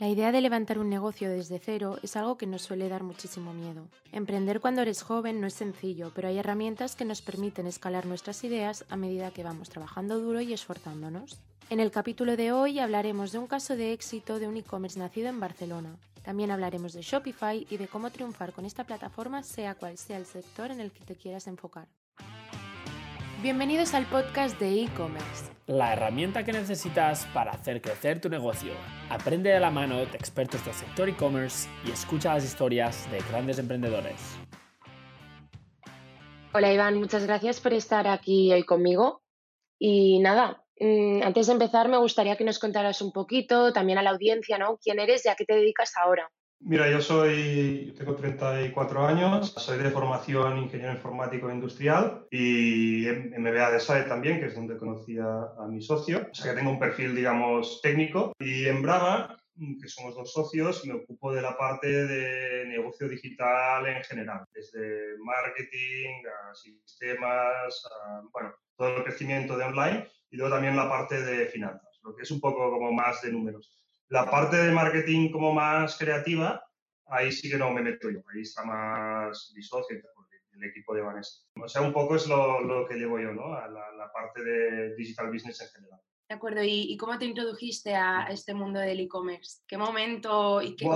La idea de levantar un negocio desde cero es algo que nos suele dar muchísimo miedo. Emprender cuando eres joven no es sencillo, pero hay herramientas que nos permiten escalar nuestras ideas a medida que vamos trabajando duro y esforzándonos. En el capítulo de hoy hablaremos de un caso de éxito de un e-commerce nacido en Barcelona. También hablaremos de Shopify y de cómo triunfar con esta plataforma sea cual sea el sector en el que te quieras enfocar. Bienvenidos al podcast de e-commerce. La herramienta que necesitas para hacer crecer tu negocio. Aprende de la mano de expertos del sector e-commerce y escucha las historias de grandes emprendedores. Hola Iván, muchas gracias por estar aquí hoy conmigo. Y nada, mm, antes de empezar me gustaría que nos contaras un poquito, también a la audiencia, ¿no? ¿Quién eres y a qué te dedicas ahora? Mira, yo soy, tengo 34 años, soy de formación ingeniero informático industrial y MBA de SAE también, que es donde conocí a, mi socio. O sea que tengo un perfil, digamos, técnico. Y en Brava, que somos dos socios, me ocupo de la parte de negocio digital en general, desde marketing a sistemas, a, bueno, todo el crecimiento de online y luego también la parte de finanzas, lo que es un poco como más de números. La parte de marketing como más creativa, ahí sí que no me meto yo, ahí está más mi socio, el equipo de Vanessa. O sea, un poco es lo, lo que llevo yo, ¿no? A la, parte de digital business en general. De acuerdo, ¿y, cómo te introdujiste a este mundo del e-commerce? ¿Qué momento y qué...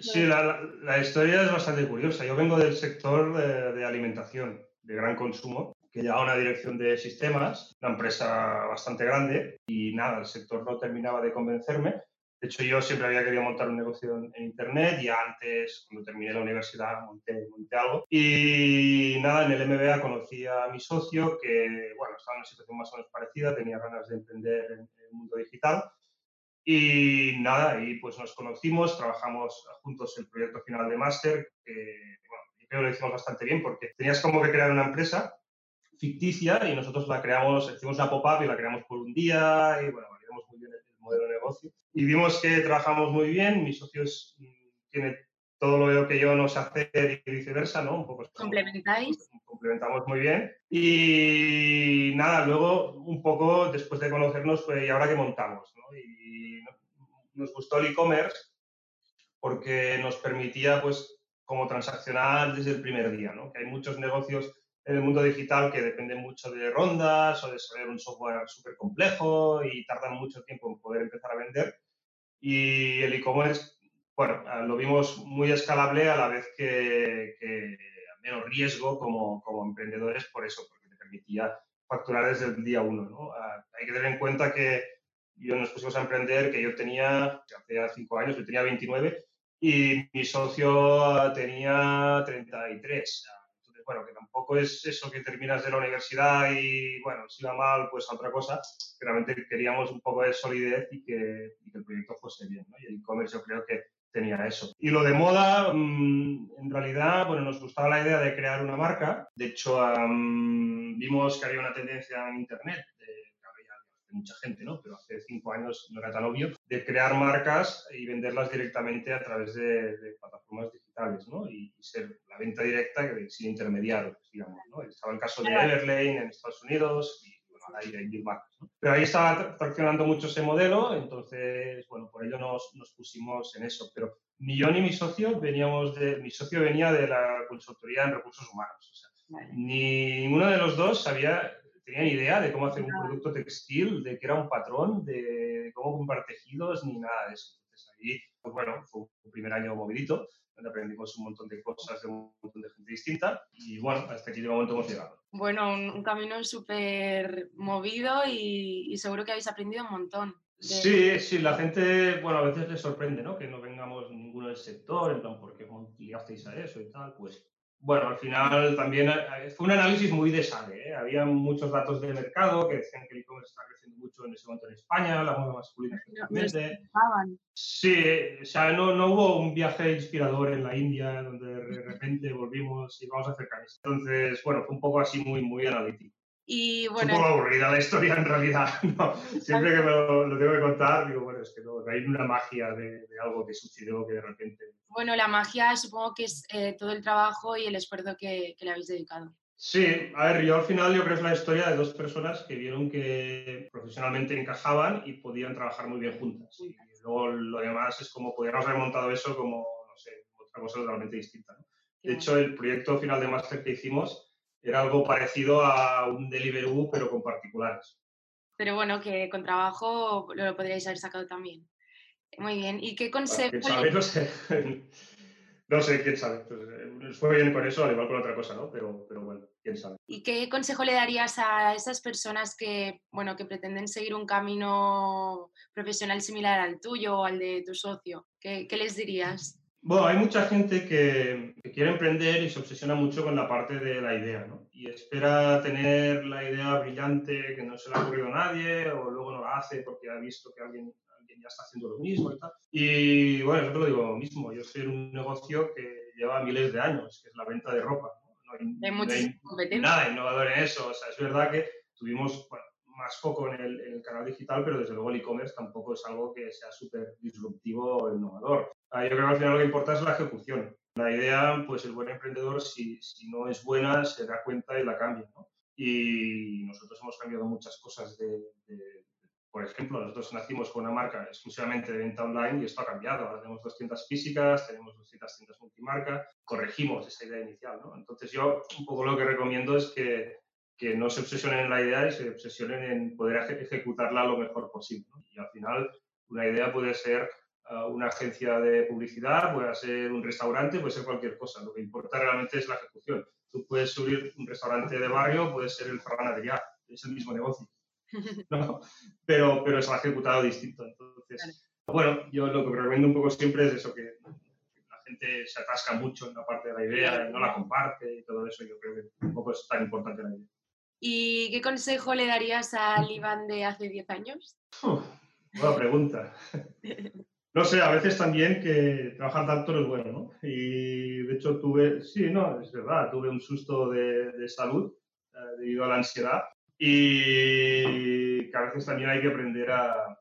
sí, la, la, historia es bastante curiosa. Yo vengo del sector de, de alimentación, de gran consumo, que llevaba una dirección de sistemas, una empresa bastante grande, y nada, el sector no terminaba de convencerme de hecho, yo siempre había querido montar un negocio en, Internet y antes, cuando terminé la universidad, monté, monté, algo. Y nada, en el MBA conocí a mi socio que, bueno, estaba en una situación más o menos parecida, tenía ganas de emprender en, el mundo digital. Y nada, y pues nos conocimos, trabajamos juntos el proyecto final de máster, que bueno, creo que lo hicimos bastante bien porque tenías como que crear una empresa ficticia y nosotros la creamos, hicimos una pop-up y la creamos por un día y bueno, validamos muy bien el modelo de negocio y vimos que trabajamos muy bien, mi socio tiene todo lo que yo no sé hacer y viceversa, ¿no? Un poco complementáis. Complementamos muy bien. Y nada, luego un poco después de conocernos, pues, ¿y ahora qué montamos? ¿no? Y nos gustó el e-commerce porque nos permitía, pues, como transaccionar desde el primer día, ¿no? Que hay muchos negocios en el mundo digital que depende mucho de rondas o de saber un software súper complejo y tardan mucho tiempo en poder empezar a vender. Y el e-commerce, bueno, lo vimos muy escalable a la vez que, que menos riesgo como, como, emprendedores por eso, porque te permitía facturar desde el día uno. ¿no? Hay que tener en cuenta que yo nos pusimos a emprender, que yo tenía, hace cinco años, yo tenía 29 y mi socio tenía 33 bueno, que tampoco es eso que terminas de la universidad y, bueno, si va mal, pues otra cosa. Realmente queríamos un poco de solidez y que, el proyecto fuese bien, ¿no? Y el e-commerce yo creo que tenía eso. Y lo de moda, mm, en realidad, bueno, nos gustaba la idea de crear una marca. De hecho, vimos que había una tendencia en Internet mucha gente, ¿no? Pero hace cinco años no era tan obvio, de crear marcas y venderlas directamente a través de, plataformas digitales, ¿no? Y, ser la venta directa sin intermediarios, digamos, ¿no? Estaba el caso de Everlane en Estados Unidos y, bueno, ahí hay mil marcas, ¿no? Pero ahí estaba traccionando mucho ese modelo, entonces, bueno, por ello nos, nos pusimos en eso. Pero ni yo ni mi socio veníamos de... Mi socio venía de la consultoría en recursos humanos, o sea, ni ninguno de los dos sabía tenían idea de cómo hacer un producto textil, de que era un patrón, de cómo comprar tejidos, ni nada de eso. Entonces ahí, pues bueno, fue un primer año movidito, donde aprendimos un montón de cosas de un montón de gente distinta y bueno, hasta aquí de momento hemos llegado. Bueno, un, camino súper movido y, seguro que habéis aprendido un montón. Sí, sí, la gente, bueno, a veces les sorprende, ¿no? Que no vengamos ninguno del sector, en plan, ¿por qué ligasteis a eso y tal? Pues bueno, al final también eh, fue un análisis muy de SADE. ¿eh? Había muchos datos de mercado que decían que el e-commerce está creciendo mucho en ese momento en España, la moda masculina especialmente. Sí, o sea, no, no, hubo un viaje inspirador en la India donde de repente volvimos y vamos a hacer canis. Entonces, bueno, fue un poco así muy, muy analítico. Y bueno, es un poco aburrida la historia en realidad. Siempre que me lo, tengo que contar, digo, bueno, es que no, hay una magia de, de algo que sucedió que de repente bueno, la magia supongo que es eh, todo el trabajo y el esfuerzo que, le habéis dedicado. Sí, a ver, yo al final yo creo que es la historia de dos personas que vieron que profesionalmente encajaban y podían trabajar muy bien juntas. Y luego lo demás es como podríamos haber montado eso como, no sé, otra cosa totalmente distinta. De hecho, el proyecto final de máster que hicimos era algo parecido a un Deliveroo, pero con particulares. Pero bueno, que con trabajo lo podríais haber sacado también. Muy bien. ¿Y qué consejo? no sé. no sé, quién sabe. Pues, eh, fue bien con eso, al igual con otra cosa, ¿no? Pero, pero bueno, quién sabe. ¿Y qué consejo le darías a esas personas que, bueno, que pretenden seguir un camino profesional similar al tuyo o al de tu socio? ¿Qué, qué les dirías? Bueno, hay mucha gente que, quiere emprender y se obsesiona mucho con la parte de la idea, ¿no? Y espera tener la idea brillante que no se le ha ocurrido a nadie o luego no la hace porque ha visto que alguien ya está haciendo lo mismo y tal. Y bueno, yo te lo digo lo mismo, yo soy un negocio que lleva miles de años, que es la venta de ropa. No, hay, nada innovador en eso. O sea, es verdad que tuvimos, bueno, más foco en el, canal digital, pero desde luego el e-commerce tampoco es algo que sea súper disruptivo o innovador. Ah, yo creo que al final lo que importa es la ejecución. La idea, pues el buen emprendedor, si, si no es buena, se da cuenta y la cambia. ¿no? Y nosotros hemos cambiado muchas cosas de, por ejemplo, nosotros nacimos con una marca exclusivamente de venta online y esto ha cambiado. Ahora tenemos dos tiendas físicas, tenemos 200 tiendas multimarca, corregimos esa idea inicial. ¿no? Entonces yo un poco lo que recomiendo es que que no se obsesionen en la idea y se obsesionen en poder ejecutarla lo mejor posible. Y al final, una idea puede ser ah, una agencia de publicidad, puede ser un restaurante, puede ser cualquier cosa. Lo que importa realmente es la ejecución. Tú puedes subir un restaurante de barrio, puede ser el Ferran es el mismo negocio. ¿no? Pero, pero ha ejecutado distinto. Entonces, bueno, yo lo que recomiendo un poco siempre es eso, que la gente se atasca mucho en la parte de la idea y no la comparte y todo eso. Yo creo que tampoco es tan importante la idea. ¿Y qué consejo le darías al Iván de hace 10 años? buena pregunta. No sé, a veces también que trabajar tanto no es bueno, ¿no? Y de hecho tuve, sí, no, es verdad, tuve un susto de, salud eh, debido a la ansiedad y que a veces también hay que aprender a,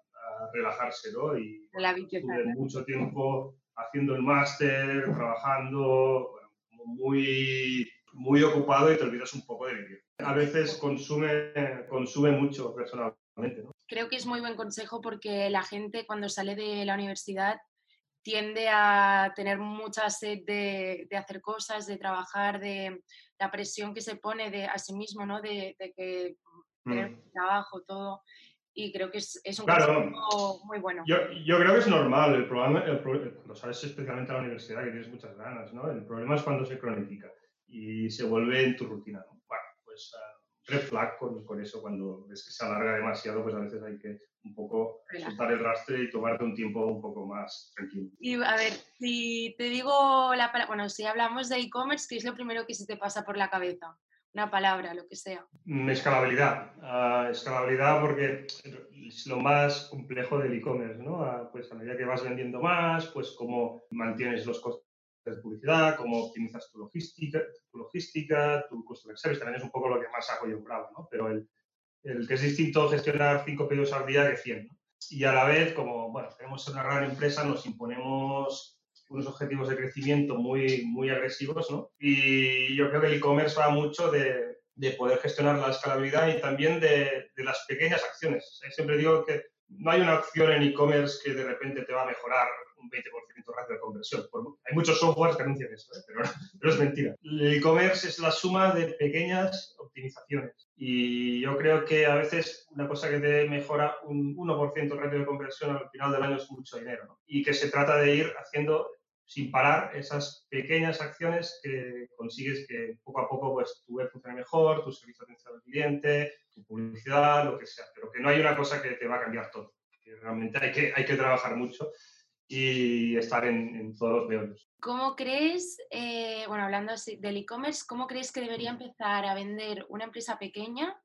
relajarse, ¿no? Y la tuve mucho tiempo haciendo el máster, trabajando, muy, muy ocupado y te olvidas un poco de vivir a veces consume, consume mucho personalmente. Creo que es muy buen consejo porque la gente cuando sale de la universidad tiende a tener mucha sed de, hacer cosas, de trabajar, de la presión que se pone de a sí mismo, ¿no? De, que tener mm. trabajo, todo. Y creo que es, un consejo muy bueno. Yo, creo que es normal. El problema, lo sabes especialmente en la universidad, que tienes muchas ganas, ¿no? El problema es cuando se cronifica y se vuelve en tu rutina, ¿no? pues red flag con, con, eso, cuando ves que se alarga demasiado, pues a veces hay que un poco soltar el rastre y tomarte un tiempo un poco más tranquilo. Y a ver, si te digo la palabra, bueno, si hablamos de e-commerce, ¿qué es lo primero que se te pasa por la cabeza? Una palabra, lo que sea. Escalabilidad. Uh, escalabilidad porque es lo más complejo del e-commerce, ¿no? Uh, pues a medida que vas vendiendo más, pues cómo mantienes los costos de publicidad, cómo optimizas tu logística, tu, logística, tu customer service, también es un poco lo que más hago yo bravo, ¿no? Pero el, el, que es distinto gestionar cinco pedidos al día que 100, ¿no? Y a la vez, como, bueno, tenemos una gran empresa, nos imponemos unos objetivos de crecimiento muy, muy agresivos, ¿no? Y yo creo que el e-commerce va mucho de, de, poder gestionar la escalabilidad y también de, de las pequeñas acciones. siempre digo que no hay una acción en e-commerce que de repente te va a mejorar un 20% ratio de conversión. hay muchos softwares que anuncian eso, ¿eh? pero, es mentira. El e-commerce es la suma de pequeñas optimizaciones. Y yo creo que a veces una cosa que te mejora un 1% ratio de conversión al final del año es mucho dinero. Y que se trata de ir haciendo sin parar esas pequeñas acciones que consigues que poco a poco pues, tu web funcione mejor, tu servicio de atención al cliente, tu publicidad, lo que sea. Pero que no hay una cosa que te va a cambiar todo. Que realmente hay que, hay que trabajar mucho y estar en, todos los medios. ¿Cómo crees, eh, bueno, hablando del e-commerce, cómo crees que debería empezar a vender una empresa pequeña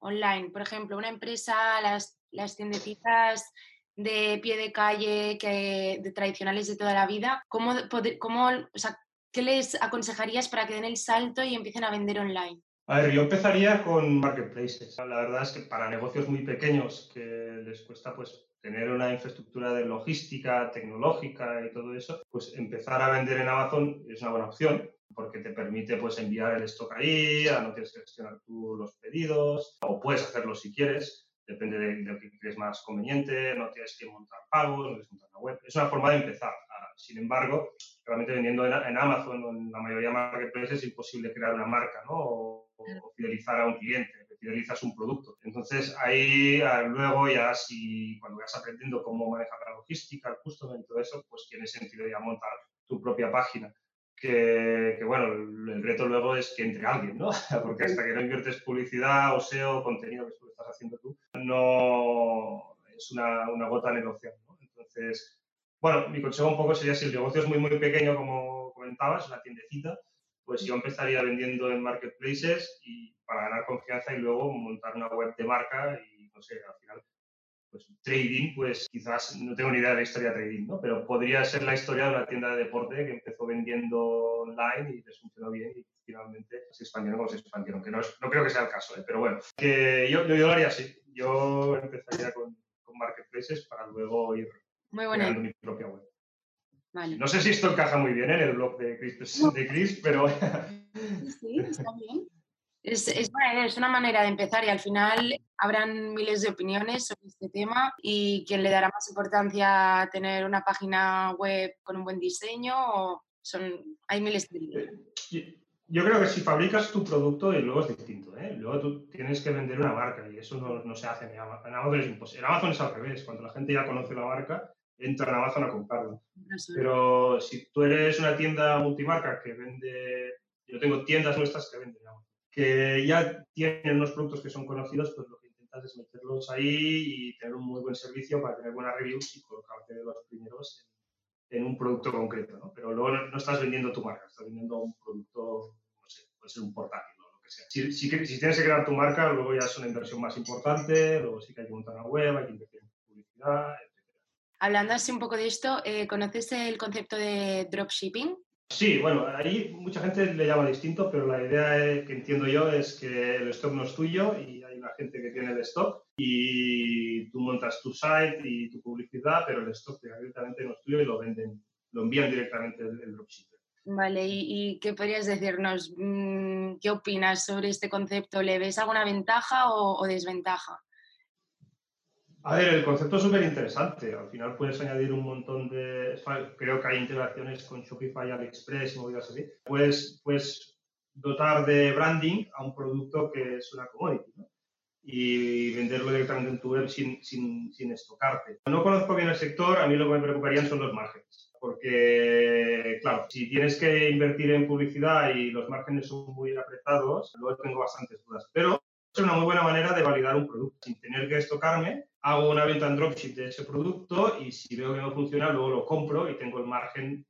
online? Por ejemplo, una empresa, las, las tiendecitas de pie de calle que, de tradicionales de toda la vida, ¿cómo, cómo, o sea, ¿qué les aconsejarías para que den el salto y empiecen a vender online? A ver, yo empezaría con marketplaces. La verdad es que para negocios muy pequeños que les cuesta pues tener una infraestructura de logística, tecnológica y todo eso, pues empezar a vender en Amazon es una buena opción porque te permite pues enviar el stock ahí, no tienes que gestionar tú los pedidos, o puedes hacerlo si quieres, depende de, lo que crees más conveniente, no tienes que montar pagos, no tienes que montar la web. Es una forma de empezar. Ah, sin embargo, realmente vendiendo en, Amazon o en la mayoría de marketplaces es imposible crear una marca, ¿no? O, fidelizar a un cliente, fidelizas un producto. Entonces ahí ah, luego ya si cuando vas aprendiendo cómo manejar la logística, el customer y todo eso, pues tiene sentido ya montar tu propia página que, bueno, el, reto luego es que entre alguien, ¿no? Porque hasta que no inviertes publicidad o SEO, contenido que estás haciendo tú, no es una, una gota en el océano, ¿no? Entonces, bueno, mi consejo un poco sería si el negocio es muy, muy pequeño, como comentabas, una tiendecita, pues yo empezaría vendiendo en marketplaces y para ganar confianza y luego montar una web de marca y, no sé, al final pues trading, pues quizás no tengo ni idea de la historia de trading, ¿no? Pero podría ser la historia de una tienda de deporte que empezó vendiendo online y les funcionó bien y finalmente se expandieron como se expandieron, que no, no creo que sea el caso, ¿eh? pero bueno, que yo, yo, lo haría así. Yo empezaría con, con marketplaces para luego ir creando mi propia web. Vale. No sé si esto encaja muy bien en el blog de Chris, de Chris pero... Sí, está bien. Es, es, es una manera de empezar y al final habrán miles de opiniones sobre este tema y quien le dará más importancia a tener una página web con un buen diseño o son, hay miles de... Eh, yo creo que si fabricas tu producto y luego es distinto, ¿eh? luego tú tienes que vender una marca y eso no, no se hace en Amazon. En Amazon es imposible. En Amazon es al revés, cuando la gente ya conoce la marca, entra en Amazon a comprarla. Pero si tú eres una tienda multimarca que vende, yo tengo tiendas nuestras que venden Amazon que ya tienen unos productos que son conocidos, pues lo que intentas es meterlos ahí y tener un muy buen servicio para tener buenas reviews y colocarte de los primeros en, un producto concreto, ¿no? Pero luego no, estás vendiendo tu marca, estás vendiendo un producto, no sé, puede ser un portátil o lo que sea. Si, si, si, tienes que crear tu marca, luego ya es una inversión más importante, luego sí que hay que montar una web, hay que invertir en publicidad, etc. Hablando así un poco de esto, eh, ¿conoces el concepto de dropshipping? Sí, bueno, ahí mucha gente le llama distinto, pero la idea que entiendo yo es que el stock no es tuyo y hay una gente que tiene el stock y tú montas tu site y tu publicidad, pero el stock directamente no es tuyo y lo venden, lo envían directamente el, dropshipper. Vale, ¿Y, qué podrías decirnos? Mm, ¿Qué opinas sobre este concepto? ¿Le ves alguna ventaja o desventaja? A ver, el concepto es súper interesante. Al final puedes añadir un montón de... Creo que hay integraciones con Shopify, AliExpress y movidas así. Puedes, puedes dotar de branding a un producto que es una commodity ¿no? y venderlo directamente en tu web sin, sin, sin estocarte. No conozco bien el sector, a mí lo que me preocuparían son los márgenes. Porque, claro, si tienes que invertir en publicidad y los márgenes son muy apretados, luego tengo bastantes dudas. Pero es una muy buena manera de validar un producto sin tener que estocarme hago una venta en dropship de ese producto y si veo que no funciona, luego lo compro y tengo el margen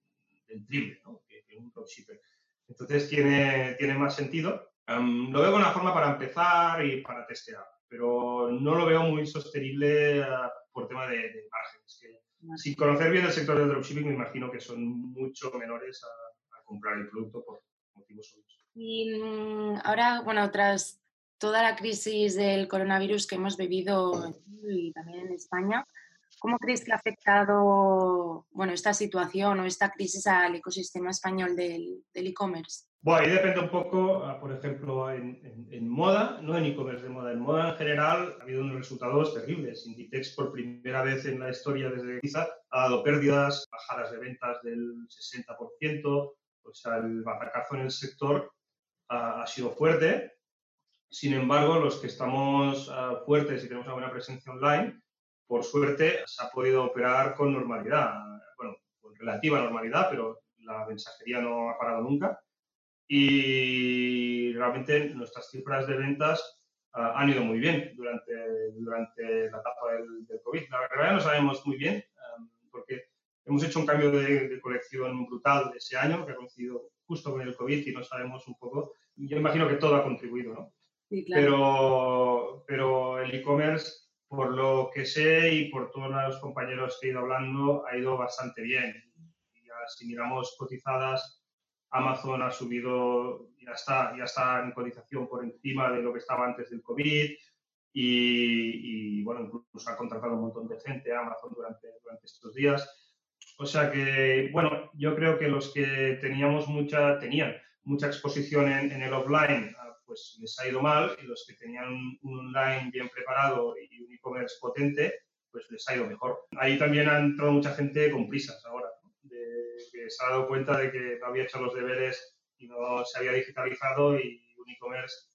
del triple, ¿no? que, un dropshipper. Entonces tiene, tiene más sentido. lo veo como una forma para empezar y para testear, pero no lo veo muy sostenible ah, por tema de, de márgenes. Que, sin conocer bien el sector del dropshipping, me imagino que son mucho menores a, a comprar el producto por motivos obvios. Y mm, ahora, bueno, tras toda la crisis del coronavirus que hemos vivido y también en España, ¿cómo crees que ha afectado bueno, esta situación o esta crisis al ecosistema español del e-commerce? bueno, ahí depende un poco, ah, por ejemplo, en, moda, no en e-commerce de moda, en moda en general ha habido unos resultados terribles. Inditex por primera vez en la historia desde quizá ha dado pérdidas, bajadas de ventas del 60%, o sea, el batacazo en el sector ha sido fuerte sin embargo, los que estamos ah, fuertes y tenemos una buena presencia online, por suerte se ha podido operar con normalidad, bueno, con relativa normalidad, pero la mensajería no ha parado nunca. Y realmente nuestras cifras de ventas ah, han ido muy bien durante, durante la etapa del, COVID. La verdad no sabemos muy bien, porque hemos hecho un cambio de, de, colección brutal ese año, que ha coincidido justo con el COVID y no sabemos un poco. Yo imagino que todo ha contribuido, ¿no? Pero, pero el e-commerce, por lo que sé y por todos los compañeros que he ido hablando, ha ido bastante bien. si miramos cotizadas, Amazon ha subido, ya está, ya está en cotización por encima de lo que estaba antes del COVID. y, bueno, incluso ha contratado un montón de gente a Amazon durante, durante estos días. O sea que, bueno, yo creo que los que teníamos mucha, tenían mucha exposición en, en el offline, ah, pues les ha ido mal, y los que tenían un online bien preparado y un e-commerce potente, pues les ha ido mejor. Ahí también ha entrado mucha gente con prisas ahora, de, que se ha dado cuenta de que no había hecho los deberes y no se había digitalizado y un e-commerce,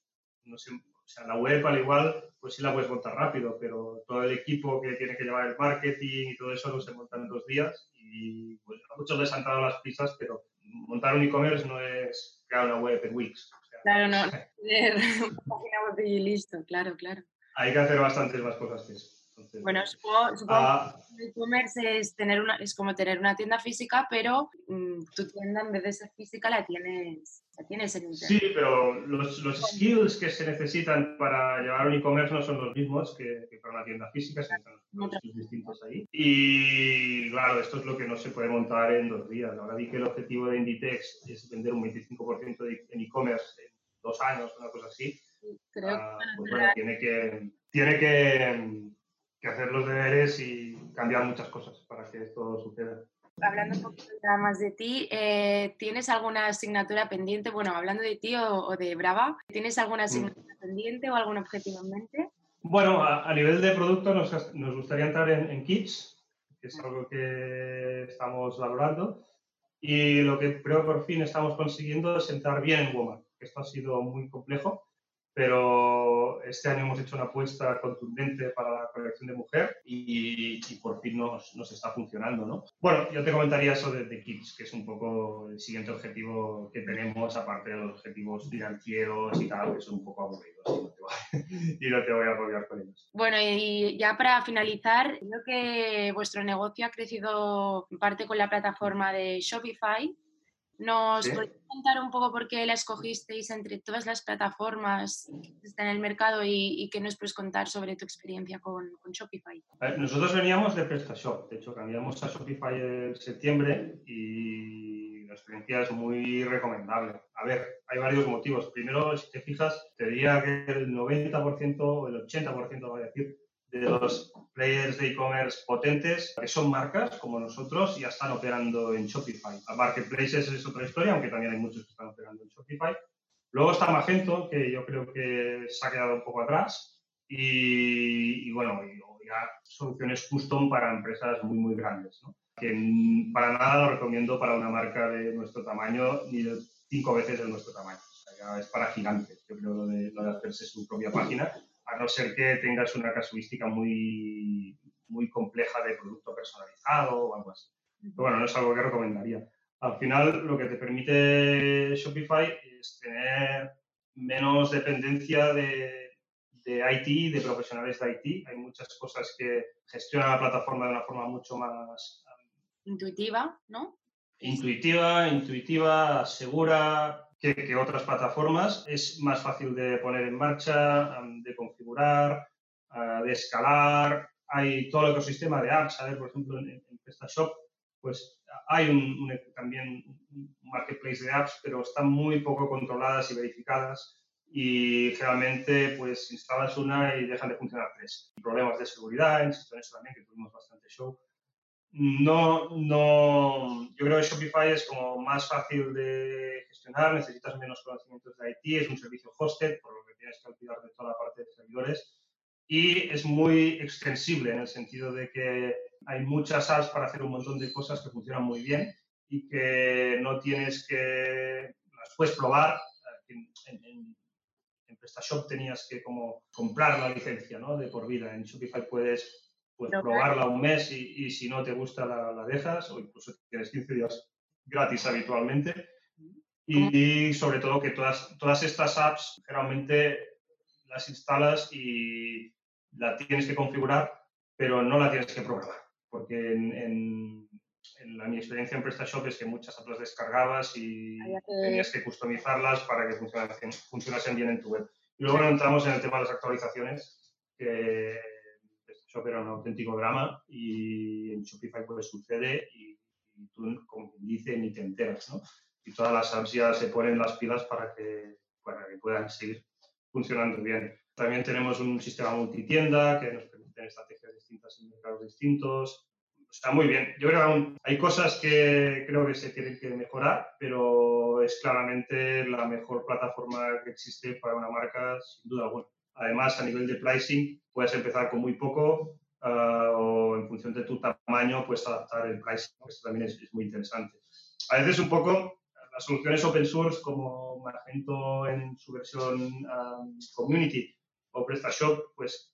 no sé, o sea, la web al igual, pues sí la puedes montar rápido, pero todo el equipo que tiene que llevar el marketing y todo eso no se monta en dos días y pues, a muchos les han dado las pistas, pero montar un e-commerce no es crear una web en Wix. Claro, no, tener una página web y listo, claro, claro. Hay que hacer bastantes más cosas que eso bueno, supongo, ah. que el e-commerce es, tener una, es como tener una tienda física, pero mm, tu tienda en vez de ser física la tienes, la tienes en internet. Sí, pero los, los skills que se necesitan para llevar un e-commerce no son los mismos que, para una tienda física, son distintos ahí. Y claro, esto es lo que no se puede montar en dos días. Ahora vi que el objetivo de Inditex es vender un 25% en e-commerce dos años, una cosa así. Creo ah, pues bueno, tiene que, tiene que que hacer los deberes y cambiar muchas cosas para que esto suceda. Hablando un poquito más de ti, eh, ¿tienes alguna asignatura pendiente? Bueno, hablando de ti o, de Brava, ¿tienes alguna mm. asignatura pendiente o algún objetivo en mente? Bueno, a, nivel de producto nos, nos gustaría entrar en, en, Kits, que es algo que estamos valorando. Y lo que creo por fin estamos consiguiendo es entrar bien en Walmart. Esto ha sido muy complejo pero este año hemos hecho una apuesta contundente para la colección de mujer y, por fin nos, nos, está funcionando, ¿no? Bueno, yo te comentaría eso de, The Kids, que es un poco el siguiente objetivo que tenemos, aparte de los objetivos financieros y tal, que son un poco aburridos y no te voy, y no te voy a rodear con ellos. Bueno, y ya para finalizar, creo que vuestro negocio ha crecido en parte con la plataforma de Shopify, ¿Nos podéis contar un poco por qué la escogisteis entre todas las plataformas que están en el mercado y, qué nos puedes contar sobre tu experiencia con, Shopify? nosotros veníamos de PrestaShop, de hecho cambiamos a Shopify en septiembre y la experiencia es muy recomendable. A ver, hay varios motivos. Primero, si te fijas, te diría que el 90% o el 80%, voy a decir, de los players de e-commerce potentes, que son marcas como nosotros, ya están operando en Shopify. Marketplaces es otra historia, aunque también hay muchos que están operando en Shopify. Luego está Magento, que yo creo que se ha quedado un poco atrás. Y, bueno, ya soluciones custom para empresas muy, muy grandes. ¿no? Que para nada lo recomiendo para una marca de nuestro tamaño, ni de cinco veces de nuestro tamaño. O sea, ya es para gigantes. Yo creo lo de, lo de hacerse su propia página a no ser que tengas una casuística muy, muy compleja de producto personalizado o algo así. Pero bueno, no es algo que recomendaría. Al final, lo que te permite Shopify es tener menos dependencia de, de IT, de profesionales de IT. Hay muchas cosas que gestionan la plataforma de una forma mucho más... intuitiva, ¿no? Intuitiva, intuitiva, segura, que, otras plataformas. Es más fácil de poner en marcha, de configurar, de escalar. Hay todo el ecosistema de apps. A por ejemplo, en, PrestaShop, pues hay un, también un marketplace de apps, pero están muy poco controladas y verificadas y generalmente pues instalas una y dejan de funcionar tres. Problemas de seguridad, en eso también, que tuvimos bastante show. No, no, yo creo que Shopify es como más fácil de gestionar, necesitas menos conocimientos de IT, es un servicio hosted, por lo que tienes que olvidar de toda la parte de servidores y es muy extensible en el sentido de que hay muchas apps para hacer un montón de cosas que funcionan muy bien y que no tienes que, las puedes probar. En, en, en PrestaShop tenías que como comprar la licencia ¿no? de por vida. En Shopify puedes pues probarla un mes y, si no te gusta la, dejas o incluso tienes 15 días gratis habitualmente. Y, sobre todo que todas, todas estas apps generalmente las instalas y la tienes que configurar, pero no la tienes que programar, porque en, en, la, mi experiencia en PrestaShop es que muchas apps las descargabas y tenías que customizarlas para que funcionasen, funcionasen bien en tu web. Y luego entramos en el tema de las actualizaciones, que Shop era un auténtico drama y en Shopify pues sucede y, tú, como dice, ni te enteras, ¿no? Y todas las ya se ponen las pilas para que, para que puedan seguir funcionando bien. También tenemos un sistema multitienda que nos permite estrategias distintas en mercados distintos. Está muy bien. Yo creo que hay cosas que creo que se tienen que mejorar, pero es claramente la mejor plataforma que existe para una marca, sin duda alguna. Además, a nivel de pricing, puedes empezar con muy poco ah, o en función de tu tamaño, puedes adaptar el pricing. Esto también es, muy interesante. A veces un poco las soluciones open source como Magento en su versión community o PrestaShop, pues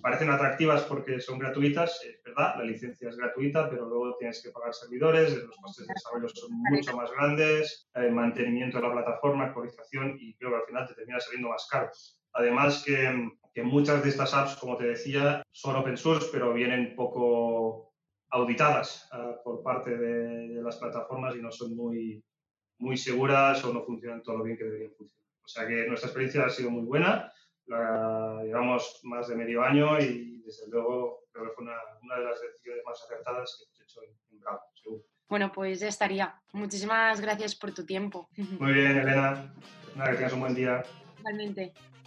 parecen atractivas porque son gratuitas, es verdad, la licencia es gratuita, pero luego tienes que pagar servidores, los costes de desarrollo son mucho más grandes, el mantenimiento de la plataforma, actualización y creo que al final te termina saliendo más caro. Además que, que muchas de estas apps, como te decía, son open source, pero vienen poco auditadas uh, por parte de, de, las plataformas y no son muy, muy seguras o no funcionan todo lo bien que deberían funcionar. O sea que nuestra experiencia ha sido muy buena, la llevamos más de medio año y desde luego creo que fue una, una de las decisiones más acertadas que hemos hecho en, en Bravo, seguro. Bueno, pues ya estaría. Muchísimas gracias por tu tiempo. Muy bien, Elena. Nada, que tengas un buen día. Igualmente.